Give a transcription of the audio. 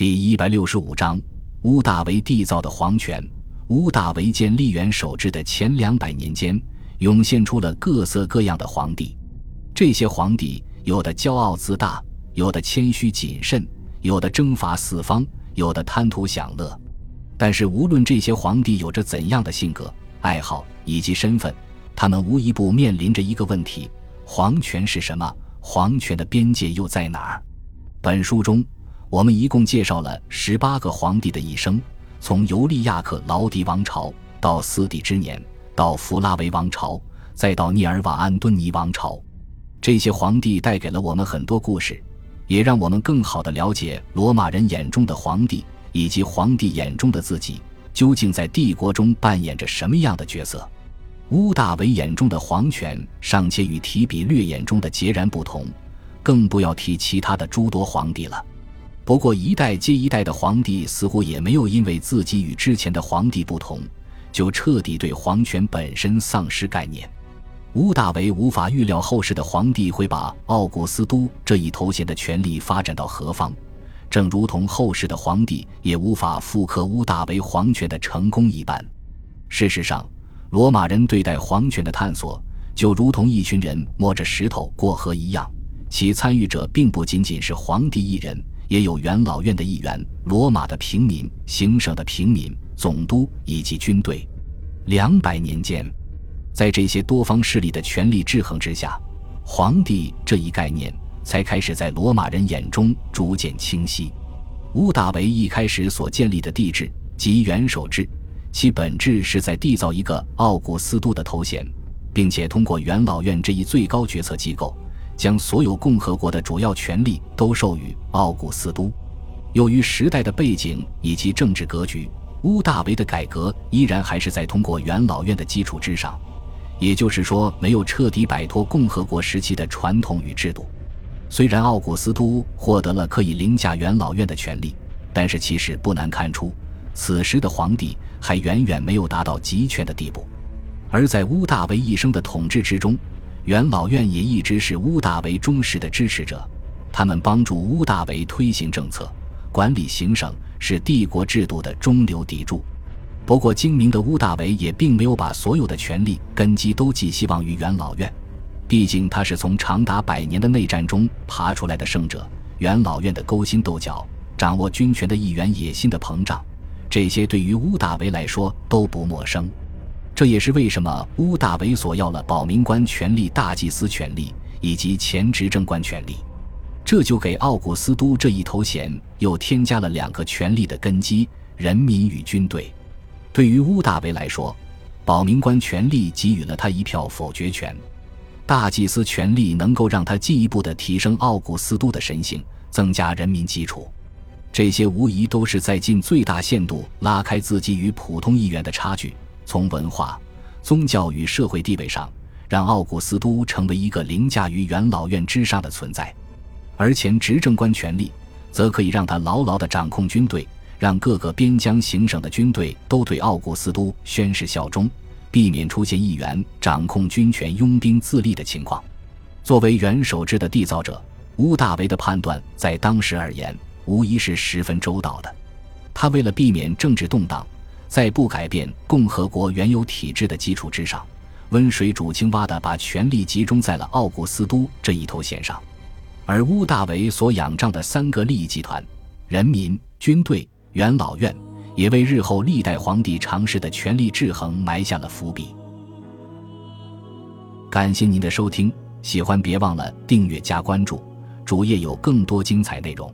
第一百六十五章，乌大维缔造的皇权。乌大维建立元首制的前两百年间，涌现出了各色各样的皇帝。这些皇帝有的骄傲自大，有的谦虚谨慎，有的征伐四方，有的贪图享乐。但是，无论这些皇帝有着怎样的性格、爱好以及身份，他们无一不面临着一个问题：皇权是什么？皇权的边界又在哪儿？本书中，我们一共介绍了十八个皇帝的一生。从尤利亚克劳迪王朝到斯蒂之年，到弗拉维王朝，再到涅尔瓦安敦尼王朝，这些皇帝带给了我们很多故事，也让我们更好地了解罗马人眼中的皇帝以及皇帝眼中的自己究竟在帝国中扮演着什么样的角色。乌大维眼中的皇权尚且与提比略眼中的截然不同，更不要提其他的诸多皇帝了。不过，一代接一代的皇帝似乎也没有因为自己与之前的皇帝不同，就彻底对皇权本身丧失概念。乌大维无法预料后世的皇帝会把奥古斯都这一头衔的权力发展到何方，正如同后世的皇帝也无法复刻乌大维皇权的成功一般。事实上，罗马人对待皇权的探索，就如同一群人摸着石头过河一样，其参与者并不仅仅是皇帝一人。也有元老院的议员、罗马的平民、行省的平民、总督以及军队。两百年间，在这些多方势力的权力制衡之下，皇帝这一概念才开始在罗马人眼中逐渐清晰。屋大维一开始所建立的帝制即元首制，其本质是在缔造一个奥古斯都的头衔，并且通过元老院这一最高决策机构。将所有共和国的主要权力都授予奥古斯都。由于时代的背景以及政治格局，乌大维的改革依然还是在通过元老院的基础之上，也就是说，没有彻底摆脱共和国时期的传统与制度。虽然奥古斯都获得了可以凌驾元老院的权利，但是其实不难看出，此时的皇帝还远远没有达到集权的地步。而在乌大维一生的统治之中，元老院也一直是乌大维忠实的支持者，他们帮助乌大维推行政策、管理行省，是帝国制度的中流砥柱。不过，精明的乌大维也并没有把所有的权力根基都寄希望于元老院，毕竟他是从长达百年的内战中爬出来的胜者。元老院的勾心斗角、掌握军权的议员野心的膨胀，这些对于乌大维来说都不陌生。这也是为什么乌大维索要了保民官权力、大祭司权力以及前执政官权力，这就给奥古斯都这一头衔又添加了两个权力的根基：人民与军队。对于乌大维来说，保民官权力给予了他一票否决权，大祭司权力能够让他进一步的提升奥古斯都的神性，增加人民基础。这些无疑都是在尽最大限度拉开自己与普通议员的差距。从文化、宗教与社会地位上，让奥古斯都成为一个凌驾于元老院之上的存在；而前执政官权力，则可以让他牢牢地掌控军队，让各个边疆行省的军队都对奥古斯都宣誓效忠，避免出现议员掌控军权、拥兵自立的情况。作为元首制的缔造者，乌大维的判断在当时而言，无疑是十分周到的。他为了避免政治动荡。在不改变共和国原有体制的基础之上，温水煮青蛙的把权力集中在了奥古斯都这一头衔上，而乌大维所仰仗的三个利益集团——人民、军队、元老院，也为日后历代皇帝尝试的权力制衡埋下了伏笔。感谢您的收听，喜欢别忘了订阅加关注，主页有更多精彩内容。